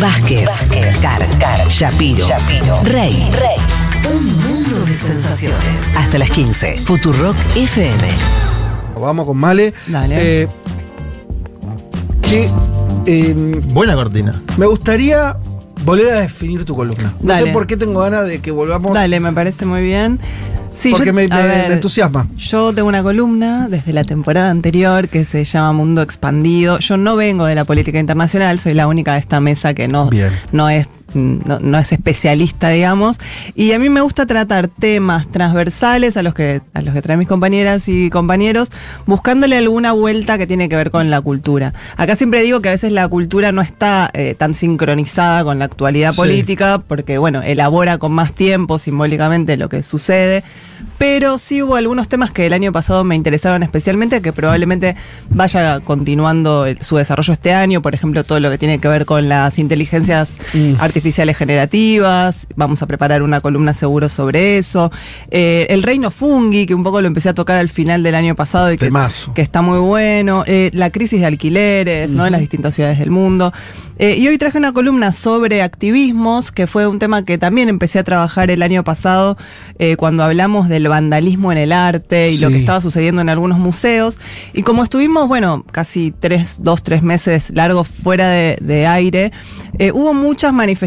Vázquez, Car, Car, Shapiro, Rey. Un mundo de sensaciones. Hasta las 15. Futurock FM. Vamos con Male. Dale. Eh, que eh, Buena cortina. me gustaría volver a definir tu columna. No Dale. sé por qué tengo ganas de que volvamos. Dale, me parece muy bien. Sí, porque yo- me, a me- ver, me entusiasma. Yo tengo una columna desde la temporada anterior que se llama Mundo Expandido. Yo no vengo de la política internacional, soy la única de esta mesa que no, Bien. no es no, no es especialista, digamos, y a mí me gusta tratar temas transversales a los que a los que traen mis compañeras y compañeros, buscándole alguna vuelta que tiene que ver con la cultura. Acá siempre digo que a veces la cultura no está eh, tan sincronizada con la actualidad Sí. política, porque bueno, elabora con más tiempo simbólicamente lo que sucede, pero sí hubo algunos temas que el año pasado me interesaron especialmente, que probablemente vaya continuando el- su desarrollo este año, por ejemplo, todo lo que tiene que ver con las inteligencias Mm. artificiales generativas, vamos a preparar una columna seguro sobre eso, Eh, el reino fungi, que un poco lo empecé a tocar al final del año pasado y que, está muy bueno, eh, la crisis de alquileres, ¿no? En las distintas ciudades del mundo. Eh, y hoy traje una columna sobre activismos, que fue un tema que también empecé a trabajar el año pasado eh, cuando hablamos del vandalismo en el arte y lo que estaba sucediendo en algunos museos. Y como estuvimos, bueno, casi tres, dos, tres meses largos fuera de, de aire, eh, hubo muchas manifestaciones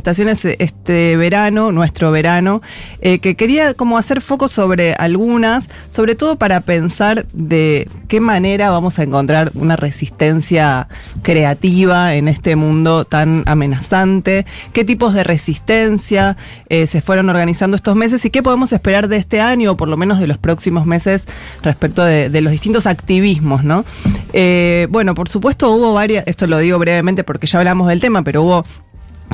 este verano, nuestro verano, eh, que quería como hacer foco sobre algunas, sobre todo para pensar de qué manera vamos a encontrar una resistencia creativa en este mundo tan amenazante, qué tipos de resistencia eh, se fueron organizando estos meses y qué podemos esperar de este año o por lo menos de los próximos meses respecto de, de los distintos activismos, ¿no? Eh, bueno, por supuesto hubo varias, esto lo digo brevemente porque ya hablamos del tema, pero hubo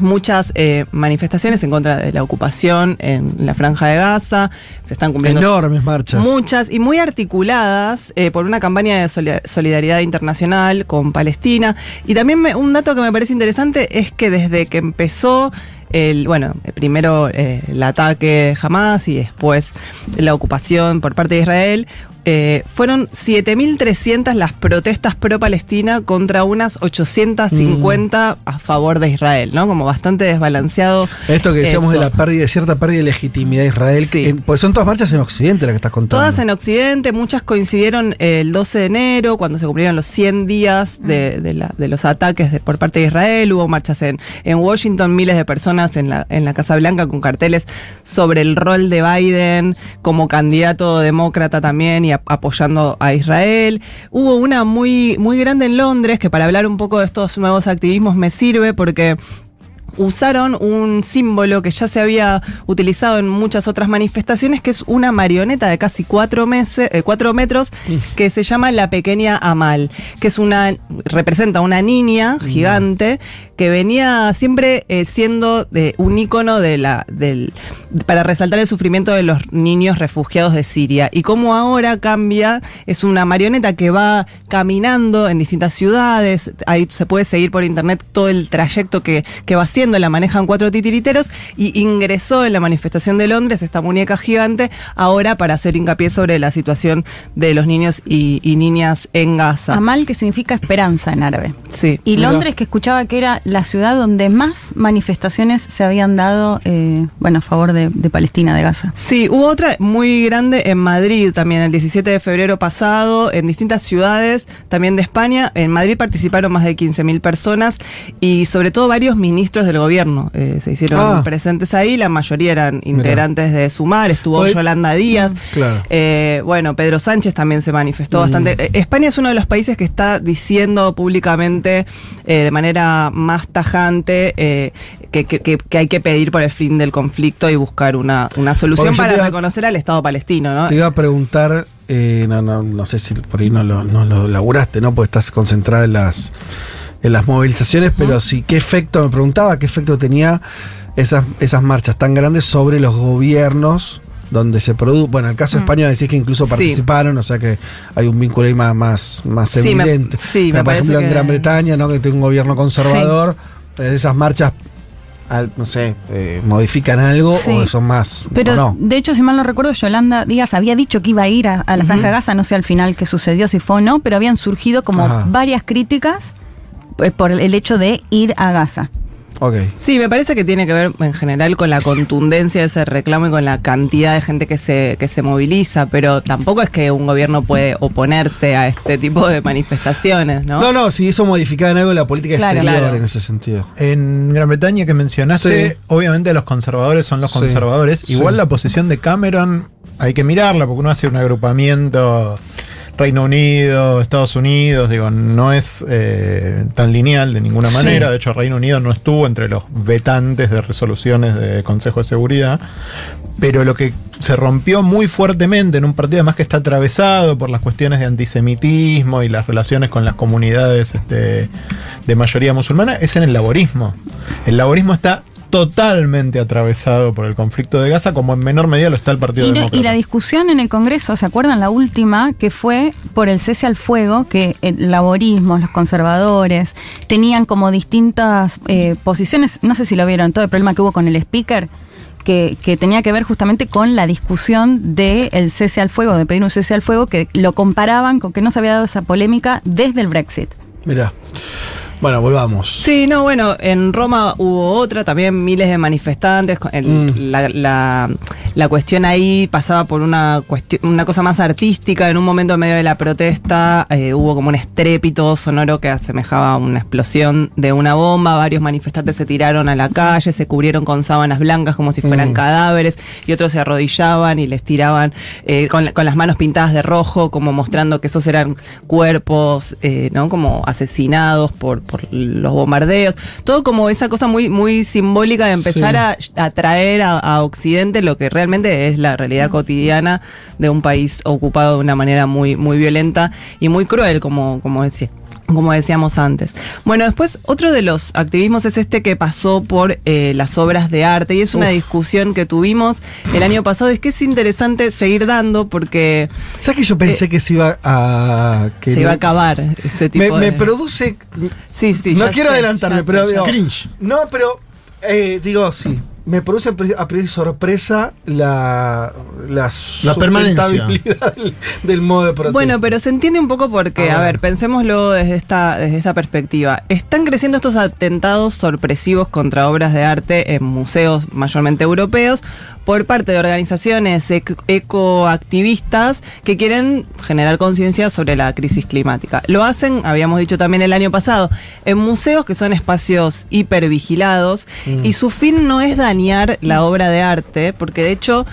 muchas eh, manifestaciones en contra de la ocupación en la franja de Gaza, se están cumpliendo Enormes marchas. Muchas y muy articuladas eh, por una campaña de soli- solidaridad internacional con Palestina. Y también me- un dato que me parece interesante es que desde que empezó el, bueno, primero eh, el ataque de Hamas y después la ocupación por parte de Israel, eh, fueron 7.300 las protestas pro-Palestina contra unas 850 a favor de Israel, ¿no? Como bastante desbalanceado. Esto que decíamos eso. de la pérdida, de cierta pérdida de legitimidad de Israel. Sí. que pues son todas marchas en Occidente las que estás contando. Todas en Occidente, muchas coincidieron el 12 de enero, cuando se cumplieron los 100 días de, de la- de los ataques de- por parte de Israel. Hubo marchas en, en Washington, miles de personas en la, en la Casa Blanca con carteles sobre el rol de Biden como candidato demócrata también y apoyando a Israel. Hubo una muy, muy grande en Londres que para hablar un poco de estos nuevos activismos me sirve porque usaron un símbolo que ya se había utilizado en muchas otras manifestaciones, que es una marioneta de casi cuatro, meses, eh, cuatro metros, que se llama la pequeña Amal, que es una, representa una niña gigante que venía siempre eh, siendo de, un ícono de la, del, para resaltar el sufrimiento de los niños refugiados de Siria. Y como ahora cambia, es una marioneta que va caminando en distintas ciudades, ahí se puede seguir por internet todo el trayecto que, que va haciendo, la manejan cuatro titiriteros y ingresó en la manifestación de Londres esta muñeca gigante ahora para hacer hincapié sobre la situación de los niños y, y niñas en Gaza. Amal, que significa esperanza en árabe. Sí. Y. Londres, que escuchaba que era la ciudad donde más manifestaciones se habían dado, eh, bueno, a favor de, de Palestina, de Gaza. Sí, hubo otra muy grande en Madrid también, el 17 de febrero pasado, en distintas ciudades también de España. En Madrid participaron más de 15.000 personas y sobre todo varios ministros del gobierno eh, se hicieron Ah. presentes ahí. La mayoría eran integrantes de Sumar, estuvo Hoy- Yolanda Díaz. Claro. Eh, bueno, Pedro Sánchez también se manifestó Mm. bastante. Eh, España es uno de los países que está diciendo públicamente eh, de manera más tajante eh, que, que- hay que pedir por el fin del conflicto y buscar una, una solución para iba- reconocer al Estado palestino, ¿no? Te iba a preguntar, eh, no, no, no sé si por ahí no lo, no lo laburaste, ¿no? Porque estás concentrada en las, en las movilizaciones, pero sí, ¿qué efecto, me preguntaba, qué efecto tenía esas, esas marchas tan grandes sobre los gobiernos donde se produce, bueno, en el caso de España decís que incluso Sí. participaron, o sea que hay un vínculo ahí más, más, más Sí, me- evidente. sí, me Pero, por ejemplo, en Gran Bretaña, ¿no? Que tiene un gobierno conservador, eh, esas marchas, al- no sé, eh, modifican algo Sí. o son más, Pero o no. de hecho, si mal no recuerdo, Yolanda Díaz había dicho que iba a ir a, a la Franja de Gaza, no sé al final qué sucedió, si fue o no, pero habían surgido como Ajá. varias críticas pues, por el hecho de ir a Gaza. Sí, me parece que tiene que ver en general con la contundencia de ese reclamo y con la cantidad de gente que se, que se moviliza, pero tampoco es que un gobierno puede oponerse a este tipo de manifestaciones, ¿no? No, no, si hizo modificar en algo la política Claro. exterior Claro. en ese sentido. En Gran Bretaña que mencionaste, Sí. obviamente los conservadores son los Sí. conservadores. Sí. Igual la posición de Cameron hay que mirarla porque uno hace un agrupamiento Reino Unido, Estados Unidos, digo, no es eh, tan lineal de ninguna Sí. manera. De hecho, Reino Unido no estuvo entre los vetantes de resoluciones de Consejo de Seguridad. Pero lo que se rompió muy fuertemente en un partido además que está atravesado por las cuestiones de antisemitismo y las relaciones con las comunidades este, de mayoría musulmana es en el laborismo. El laborismo está totalmente atravesado por el conflicto de Gaza, como en menor medida lo está el Partido Y, Demócrata. y la discusión en el Congreso, ¿se acuerdan la última? Que fue por el cese al fuego, que el laborismo, los conservadores, tenían como distintas eh, posiciones. No sé si lo vieron, todo el problema que hubo con el speaker. Que, que tenía que ver justamente con la discusión del cese al fuego, de pedir un cese al fuego, que lo comparaban con que no se había dado esa polémica desde el Brexit. Mirá. Bueno, volvamos. Sí, no, bueno, en Roma hubo otra, también miles de manifestantes. con el- Mm. la, la- la cuestión ahí pasaba por una, cuestión, una cosa más artística. En un momento en medio de la protesta eh, hubo como un estrépito sonoro que asemejaba a una explosión de una bomba. Varios manifestantes se tiraron a la calle, se cubrieron con sábanas blancas como si fueran Mm. cadáveres y otros se arrodillaban y les tiraban eh, con, con las manos pintadas de rojo, como mostrando que esos eran cuerpos, eh, ¿no? Como asesinados por, por los bombardeos. Todo como esa cosa muy, muy simbólica de empezar Sí. a, a traer a, a Occidente lo que realmente es la realidad cotidiana de un país ocupado de una manera muy, muy violenta y muy cruel, como, como decía. Como decíamos antes. Bueno, después otro de los activismos es este que pasó por eh, las obras de arte y es una Uf. discusión que tuvimos el año pasado. Es que es interesante seguir dando porque ¿Sabes que yo pensé Eh, que se iba a. Que se no- iba a acabar ese tipo me, me de... produce. Sí, sí, no quiero sé, adelantarme, pero digo, sé. No, pero eh, digo, sí. Me produce a priori sorpresa la, la, La permanencia. del, del modo de protesta. Bueno, pero se entiende un poco porque, A a ver. ver, pensémoslo desde esta, desde esta perspectiva. Están creciendo estos atentados sorpresivos contra obras de arte en museos mayormente europeos por parte de organizaciones ec- ecoactivistas que quieren generar conciencia sobre la crisis climática. Lo hacen, habíamos dicho también el año pasado, en museos que son espacios hipervigilados Mm. y su fin no es dañar la obra de arte, porque de hecho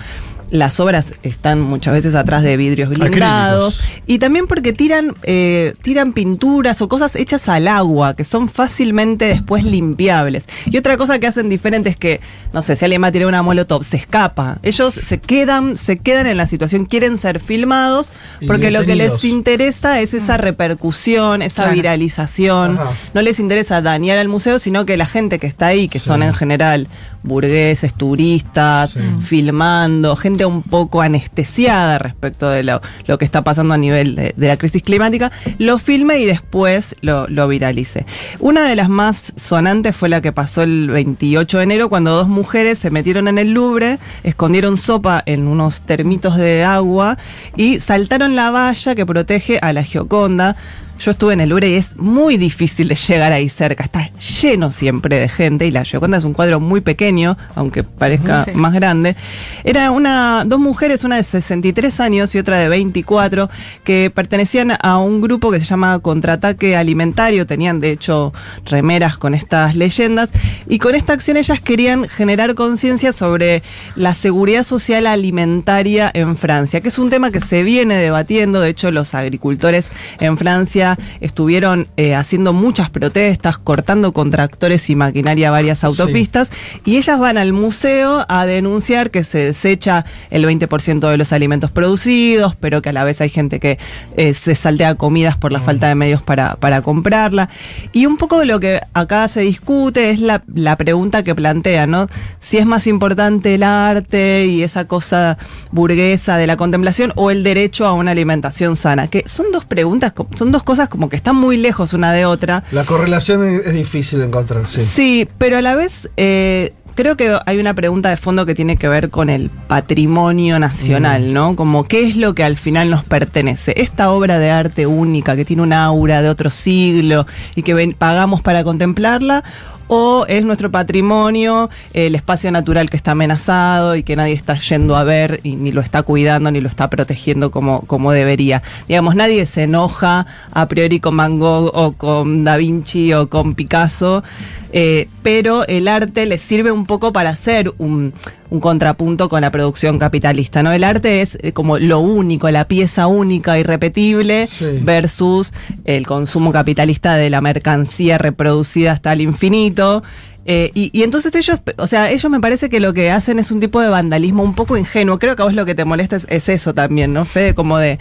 las obras están muchas veces atrás de vidrios blindados y también porque tiran eh, tiran pinturas o cosas hechas al agua que son fácilmente después limpiables. Y otra cosa que hacen diferente es que, no sé, si alguien va a tirar una molotov, se escapa. Ellos se quedan, se quedan en la situación, quieren ser filmados porque lo que les interesa es esa repercusión, esa Claro. viralización. Ajá. No les interesa dañar al museo, sino que la gente que está ahí, que Sí. son en general burgueses, turistas, Sí. filmando, gente un poco anestesiada respecto de lo, lo que está pasando a nivel de, la crisis climática, lo filme y después lo, lo viralice. Una de las más sonantes fue la que pasó el 28 de enero, cuando dos mujeres se metieron en el Louvre, escondieron sopa en unos termitos de agua y saltaron la valla que protege a la Gioconda. Yo estuve en el Louvre y es muy difícil de llegar ahí cerca. Está lleno siempre de gente y la Gioconda es un cuadro muy pequeño, aunque parezca Sí. más grande. Era una dos mujeres, una de 63 años y otra de 24, que pertenecían a un grupo que se llama Contraataque Alimentario. Tenían de hecho remeras con estas leyendas y con esta acción ellas querían generar conciencia sobre la seguridad social alimentaria en Francia, que es un tema que se viene debatiendo. De hecho, los agricultores en Francia estuvieron eh, haciendo muchas protestas, cortando con tractores y maquinaria varias autopistas, y ellas van al museo a denunciar que se desecha el 20% de los alimentos producidos, pero que a la vez hay gente que eh, se saltea comidas por la falta de medios para, para comprarla. Y un poco de lo que acá se discute es la, la pregunta que plantea, ¿no? Si es más importante el arte y esa cosa burguesa de la contemplación o el derecho a una alimentación sana, que son dos preguntas, son dos cosas como que están muy lejos una de otra. La correlación es, difícil de encontrar, sí. Sí, pero a la vez eh, creo que hay una pregunta de fondo que tiene que ver con el patrimonio nacional, ¿no? Como qué es lo que al final nos pertenece. Esta obra de arte única que tiene un aura de otro siglo y que ven- pagamos para contemplarla. O es nuestro patrimonio, el espacio natural que está amenazado y que nadie está yendo a ver y ni lo está cuidando ni lo está protegiendo como, como debería. Digamos, nadie se enoja a priori con Van o con Da Vinci o con Picasso, eh, pero el arte les sirve un poco para hacer un, un contrapunto con la producción capitalista, ¿no? El arte es eh, como lo único, la pieza única, irrepetible, Sí. versus el consumo capitalista de la mercancía reproducida hasta el infinito. Eh, y, y entonces ellos, o sea, ellos me parece que lo que hacen es un tipo de vandalismo un poco ingenuo. Creo que a vos lo que te molesta es, es eso también, ¿no, Fede? Como de,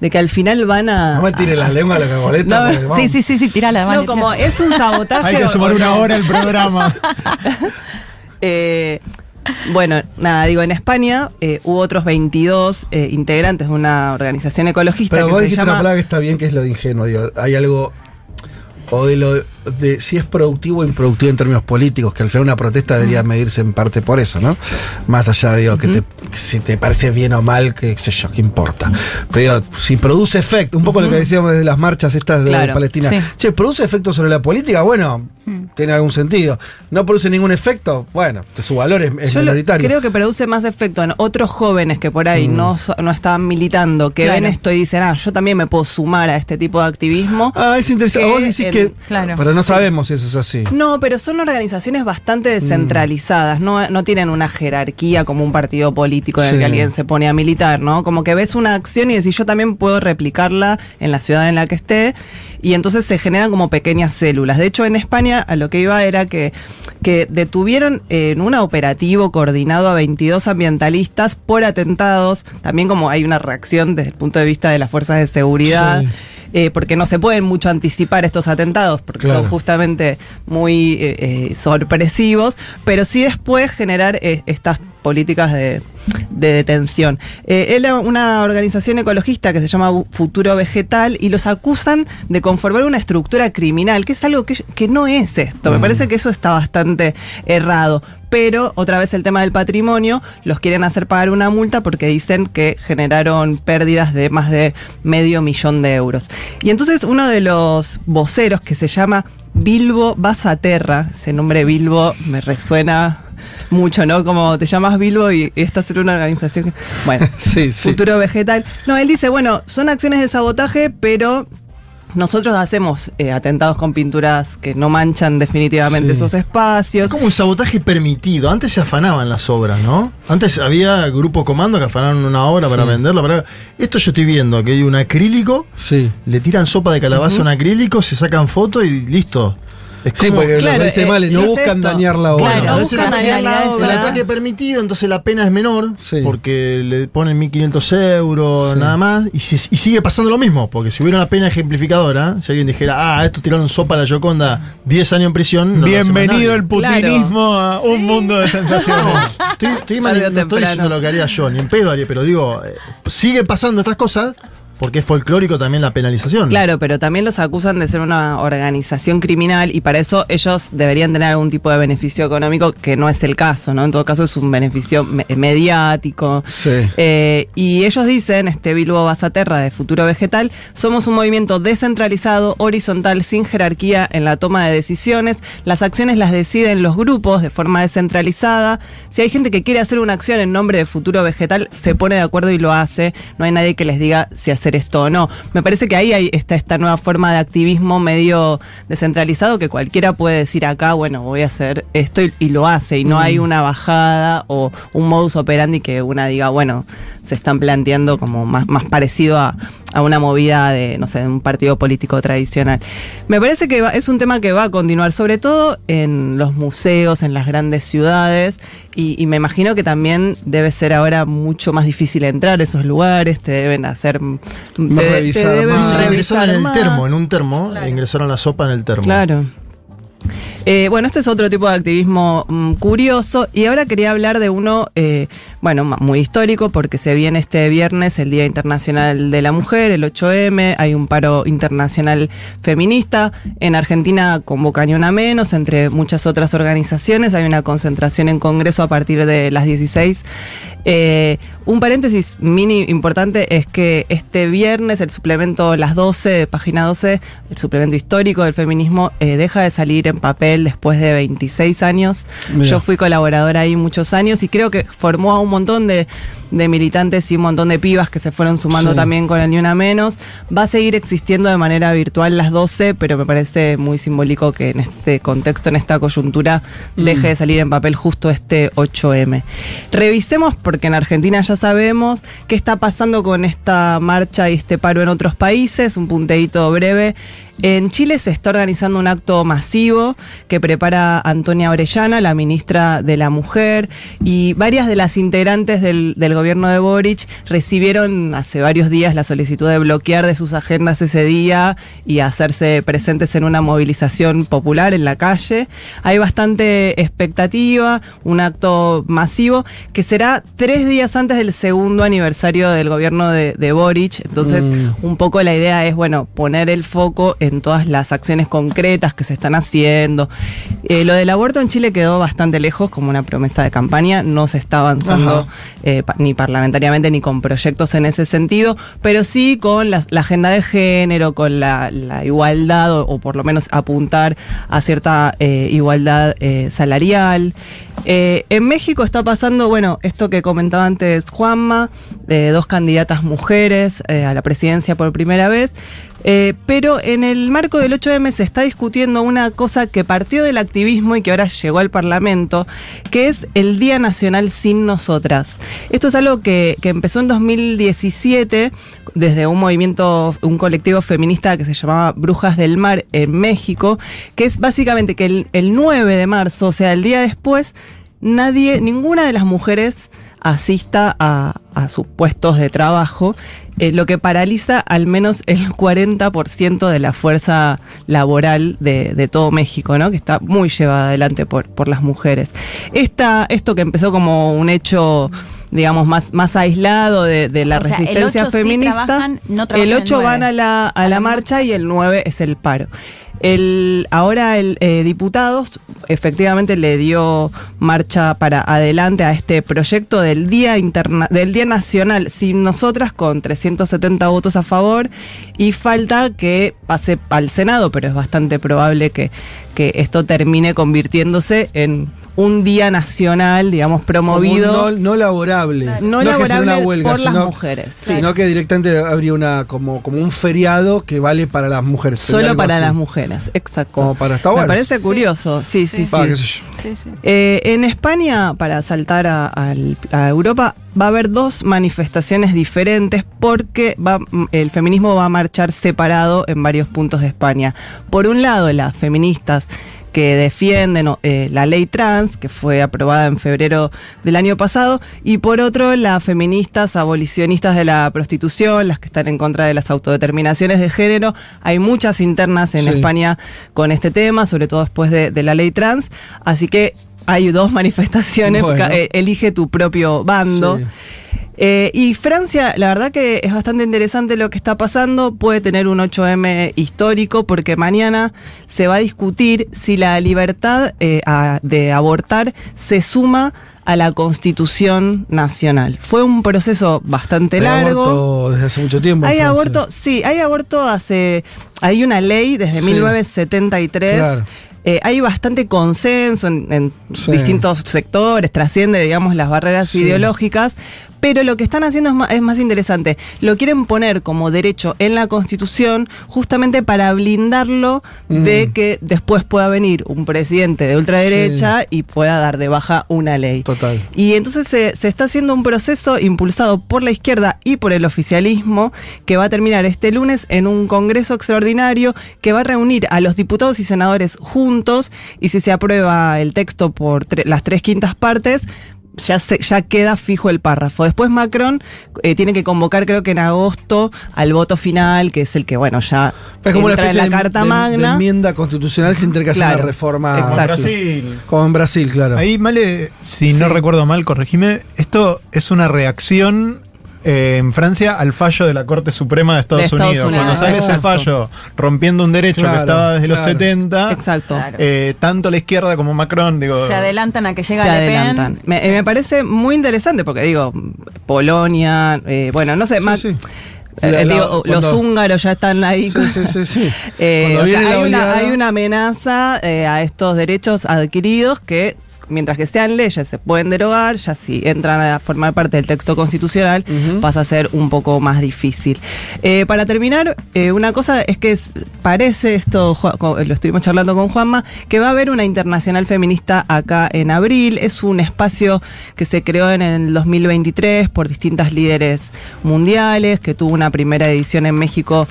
de que al final van a... No me tire las lenguas a la que molesta. No, porque. Sí, sí, sí, sí, tirala, No, como es un sabotaje. Hay que sumar una hora al programa. Eh, bueno, nada, digo, en España eh, hubo otros 22 eh, integrantes de una organización ecologista Pero que vos se dijiste llama... una palabra que está bien, que es lo de ingenuo. Digo, hay algo. O de lo de si es productivo o improductivo en términos políticos, que al final una protesta debería medirse en parte por eso, ¿no? Más allá, digo, que te, si te parece bien o mal, que qué sé yo, qué importa. Pero digo, si produce efecto, un poco lo que decíamos de las marchas estas de Claro, Palestina. sí. Che, produce efecto sobre la política, bueno, tiene algún sentido. No produce ningún efecto, bueno, su valor es, es Yo lo- minoritario. creo que produce más efecto en otros jóvenes que por ahí no, so- no estaban militando, que Claro. ven esto y dicen, ah, yo también me puedo sumar a este tipo de activismo. Ah, es interesante. Vos decís en- que. Claro. Pero no sabemos si eso es así. No, pero son organizaciones bastante descentralizadas, no, no tienen una jerarquía como un partido político en el que alguien se pone a militar, ¿no? Como que ves una acción y decís, yo también puedo replicarla en la ciudad en la que esté, y entonces se generan como pequeñas células. De hecho, en España a lo que iba era que, que detuvieron en un operativo coordinado a 22 ambientalistas por atentados, también como hay una reacción desde el punto de vista de las fuerzas de seguridad. Sí. Eh, porque no se pueden mucho anticipar estos atentados, porque Claro. son justamente muy eh, eh, sorpresivos, pero sí después generar eh, estas políticas de, de detención. Eh, él era una organización ecologista que se llama Futuro Vegetal y los acusan de conformar una estructura criminal, que es algo que, que no es esto. Me Mm. parece que eso está bastante errado. Pero otra vez el tema del patrimonio, los quieren hacer pagar una multa porque dicen que generaron pérdidas de más de medio millón de euros. Y entonces uno de los voceros que se llama Bilbo Basaterra, ese nombre Bilbo me resuena mucho, ¿no? Como te llamas Bilbo y, y estás en una organización. que- Bueno, Sí, sí. futuro vegetal. No, él dice, bueno, son acciones de sabotaje, pero nosotros hacemos eh, atentados con pinturas que no manchan definitivamente Sí. esos espacios. Es como un sabotaje permitido. Antes se afanaban las obras, ¿no? Antes había grupo comando que afanaron una obra para venderla. Para... Esto yo estoy viendo, que hay un acrílico, Sí. le tiran sopa de calabaza a un acrílico, se sacan fotos y listo. Es Sí, porque Claro, lo dice eh, Male, no es buscan esto. dañar la obra. Claro, no buscan dañar la ataque- el obra. ataque permitido, entonces la pena es menor, Sí. porque le ponen 1.500 euros, Sí. nada más, y, si- y sigue pasando lo mismo, porque si hubiera una pena ejemplificadora, si alguien dijera, ah, esto tiraron sopa a la Yoconda, 10 años en prisión, no Bienvenido el putinismo a un mundo de sensaciones. Estoy, estoy no estoy diciendo lo que haría yo, ni en pedo haría, pero digo, eh, sigue pasando estas cosas porque es folclórico también la penalización. Claro, pero también los acusan de ser una organización criminal y para eso ellos deberían tener algún tipo de beneficio económico que no es el caso, ¿no? En todo caso es un beneficio me- mediático. Sí. Eh, y ellos dicen, este Bilbo Basaterra de Futuro Vegetal, somos un movimiento descentralizado, horizontal, sin jerarquía en la toma de decisiones. Las acciones las deciden los grupos de forma descentralizada. Si hay gente que quiere hacer una acción en nombre de Futuro Vegetal, se pone de acuerdo y lo hace. No hay nadie que les diga si hacer esto o no. Me parece que ahí hay, está esta nueva forma de activismo medio descentralizado que cualquiera puede decir acá, bueno, voy a hacer esto y, y lo hace. Y no hay una bajada o un modus operandi que una diga, bueno, se están planteando como más, más parecido a, a una movida de, no sé, de un partido político tradicional. Me parece que va- es un tema que va a continuar, sobre todo en los museos, en las grandes ciudades, y, y me imagino que también debe ser ahora mucho más difícil entrar a esos lugares, te deben hacer... te, te revisar deben más. Ah, ingresaron en el más. termo, en un termo, ingresaron la sopa en el termo. Claro. Eh, bueno, este es otro tipo de activismo mm, curioso y ahora quería hablar de uno, eh, bueno, muy histórico porque se viene este viernes el Día Internacional de la Mujer, el 8M, hay un paro internacional feminista, en Argentina convoca ni una menos, entre muchas otras organizaciones, hay una concentración en Congreso a partir de las 16. Eh, un paréntesis mini importante es que este viernes el suplemento Las 12 de página 12, el suplemento histórico del feminismo, eh, deja de salir en papel después de 26 años. Yo fui colaboradora ahí muchos años y creo que formó a un montón de, de militantes y un montón de pibas que se fueron sumando Sí. también con el Ni Una Menos. Va a seguir existiendo de manera virtual las 12, pero me parece muy simbólico que en este contexto, en esta coyuntura, Mm. deje de salir en papel justo este 8M. Revisemos, porque en Argentina ya sabemos qué está pasando con esta marcha y este paro en otros países, un punteíto breve. En Chile se está organizando un acto masivo que prepara Antonia Orellana, la ministra de la Mujer, y varias de las integrantes del, del gobierno de Boric recibieron hace varios días la solicitud de bloquear de sus agendas ese día y hacerse presentes en una movilización popular en la calle. Hay bastante expectativa, un acto masivo que será tres días antes del segundo aniversario del gobierno de, de Boric. Entonces, Mm. un poco la idea es, bueno, poner el foco en todas las acciones concretas que se están haciendo. Eh, lo del aborto en Chile quedó bastante lejos como una promesa de campaña, no se está avanzando eh, pa- ni parlamentariamente ni con proyectos en ese sentido, pero sí con la, la agenda de género, con la, la igualdad o, o por lo menos apuntar a cierta eh, igualdad salarial. En México está pasando, bueno, esto que comentaba antes Juanma, de dos candidatas mujeres a la presidencia por primera vez. Eh, pero en el marco del 8M se está discutiendo una cosa que partió del activismo y que ahora llegó al Parlamento, que es el Día Nacional sin Nosotras. Esto es algo que, que empezó en 2017 desde un movimiento, un colectivo feminista que se llamaba Brujas del Mar en México, que es básicamente que el, el 9 de marzo, o sea, el día después, nadie, ninguna de las mujeres asista a, sus puestos de trabajo, eh, lo que paraliza al menos el 40% de la fuerza laboral de, de todo México, ¿no? que está muy llevada adelante por, por las mujeres. Esta, esto que empezó como un hecho digamos, más, más aislado de, de la O sea, el resistencia 8 sí feminista. trabajan, no trabajan el el 8 van 9. a la, a la marcha y el 9 es el paro. El, ahora el eh, diputados efectivamente le dio marcha para adelante a este proyecto del Día Interna del Día Nacional sin nosotras con 370 votos a favor y falta que pase al Senado, pero es bastante probable que, que esto termine convirtiéndose en un día nacional, digamos, promovido. Como un no, no laborable. No es que sea laborable una huelga, por las mujeres. Sino que directamente habría una como, como un feriado que vale para las mujeres. Solo para así. las mujeres, exacto. Como para está Me parece curioso, sí, sí, sí. Va, qué sé yo. Sí, sí. Eh, en España, para saltar a, a Europa, va a haber dos manifestaciones diferentes porque va, el feminismo va a marchar separado en varios puntos de España. Por un lado, las feministas que defienden eh, la ley trans, que fue aprobada en febrero del año pasado, y por otro, las feministas abolicionistas de la prostitución, las que están en contra de las autodeterminaciones de género. Hay muchas internas en Sí. España con este tema, sobre todo después de, de la ley trans. Así que hay dos manifestaciones, Bueno. eh, elige tu propio bando. Sí. Eh, y Francia, la verdad que es bastante interesante lo que está pasando, puede tener un 8M histórico porque mañana se va a discutir si la libertad eh, a- de abortar se suma a la Constitución Nacional. Fue un proceso bastante Hay largo. aborto desde hace mucho tiempo. Hay aborto, sí, hay aborto hace. Hay una ley desde Sí. 1973. Claro. Eh, hay bastante consenso en, en Sí. distintos sectores, trasciende, digamos, las barreras Sí. ideológicas, pero lo que están haciendo es más, es más interesante. Lo quieren poner como derecho en la Constitución justamente para blindarlo de Mm. que después pueda venir un presidente de ultraderecha y pueda dar de baja una ley. Total. Y entonces se, se está haciendo un proceso impulsado por la izquierda y por el oficialismo que va a terminar este lunes en un congreso extraordinario que va a reunir a los diputados y senadores juntos y si se aprueba el texto por tre- las tres quintas partes, ya, se, ya queda fijo el párrafo. Después Macron eh, tiene que convocar, creo que en agosto, al voto final, que es el que, bueno, ya Es como una entra en especie la de, Carta de- de Magna. enmienda constitucional sin tener que hacer Claro. una reforma. Exacto. Brasil. Como en Brasil, claro. Ahí, Male, si no recuerdo mal, corregime, esto es una reacción eh, en Francia al fallo de la Corte Suprema de Estados, De Estados Unidos. Unidos, Cuando sale ese fallo rompiendo un derecho Claro, que estaba desde los claro. 70, Exacto. Claro. eh, tanto la izquierda como Macron, digo... Se adelantan a que llega se Le Pen. adelantan. Me, me parece muy interesante porque digo, Polonia, eh, bueno, no sé, Sí, Mac- sí. Eh, La- los húngaros ya están ahí. Sí, sí, sí, sí. Eh, o sea, hay, una, oleada- hay una amenaza eh, a estos derechos adquiridos que, mientras que sean leyes, se pueden derogar, ya si entran a formar parte del texto constitucional, pasa a ser un poco más difícil. Para terminar, una cosa es que parece, esto lo estuvimos charlando con Juanma, que va a haber una internacional feminista acá en abril. Es un espacio que se creó en el 2023 por distintas líderes mundiales, que tuvo una primera edición en México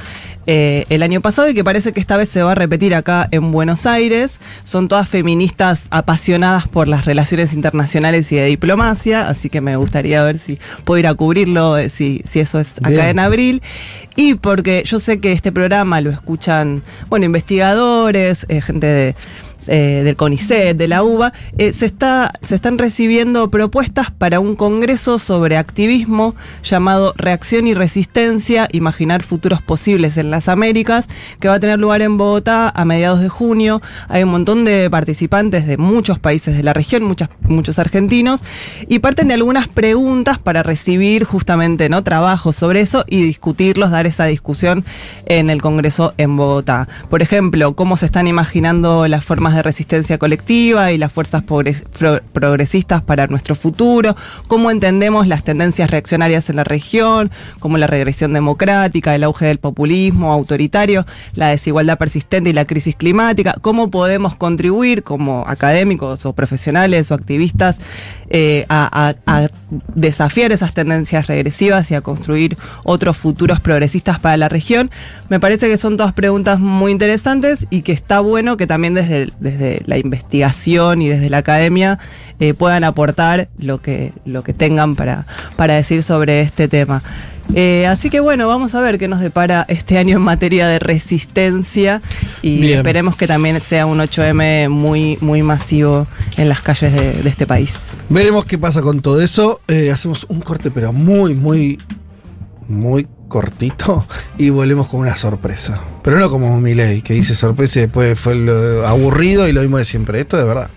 eh, el año pasado y que parece que esta vez se va a repetir acá en Buenos Aires. Son todas feministas apasionadas por las relaciones internacionales y de diplomacia, así que me gustaría ver si puedo ir a cubrirlo, eh, si, si eso es acá Bien. en abril. Y porque yo sé que este programa lo escuchan, bueno, investigadores, eh, gente de eh, del CONICET, de la UBA, eh, se, está, se están recibiendo propuestas para un congreso sobre activismo llamado Reacción y Resistencia, Imaginar Futuros Posibles en las Américas, que va a tener lugar en Bogotá a mediados de junio. Hay un montón de participantes de muchos países de la región, muchas, muchos argentinos, y parten de algunas preguntas para recibir justamente ¿no? trabajos sobre eso y discutirlos, dar esa discusión en el Congreso en Bogotá. Por ejemplo, cómo se están imaginando las formas de resistencia colectiva y las fuerzas progres- pro- progresistas para nuestro futuro, cómo entendemos las tendencias reaccionarias en la región, como la regresión democrática, el auge del populismo autoritario, la desigualdad persistente y la crisis climática, cómo podemos contribuir como académicos o profesionales o activistas eh, a, a- a desafiar esas tendencias regresivas y a construir otros futuros progresistas para la región. Me parece que son todas preguntas muy interesantes y que está bueno que también desde, desde la investigación y desde la academia eh, puedan aportar lo que, lo que tengan para, para decir sobre este tema. Eh, así que bueno, vamos a ver qué nos depara este año en materia de resistencia y Bien. esperemos que también sea un 8M muy, muy masivo en las calles de, de este país. Veremos qué pasa con todo eso. Eh, hacemos un corte, pero muy, muy, muy cortito. Y volvemos con una sorpresa. Pero no como Miley, que dice sorpresa y después fue lo aburrido y lo mismo de siempre. Esto de verdad.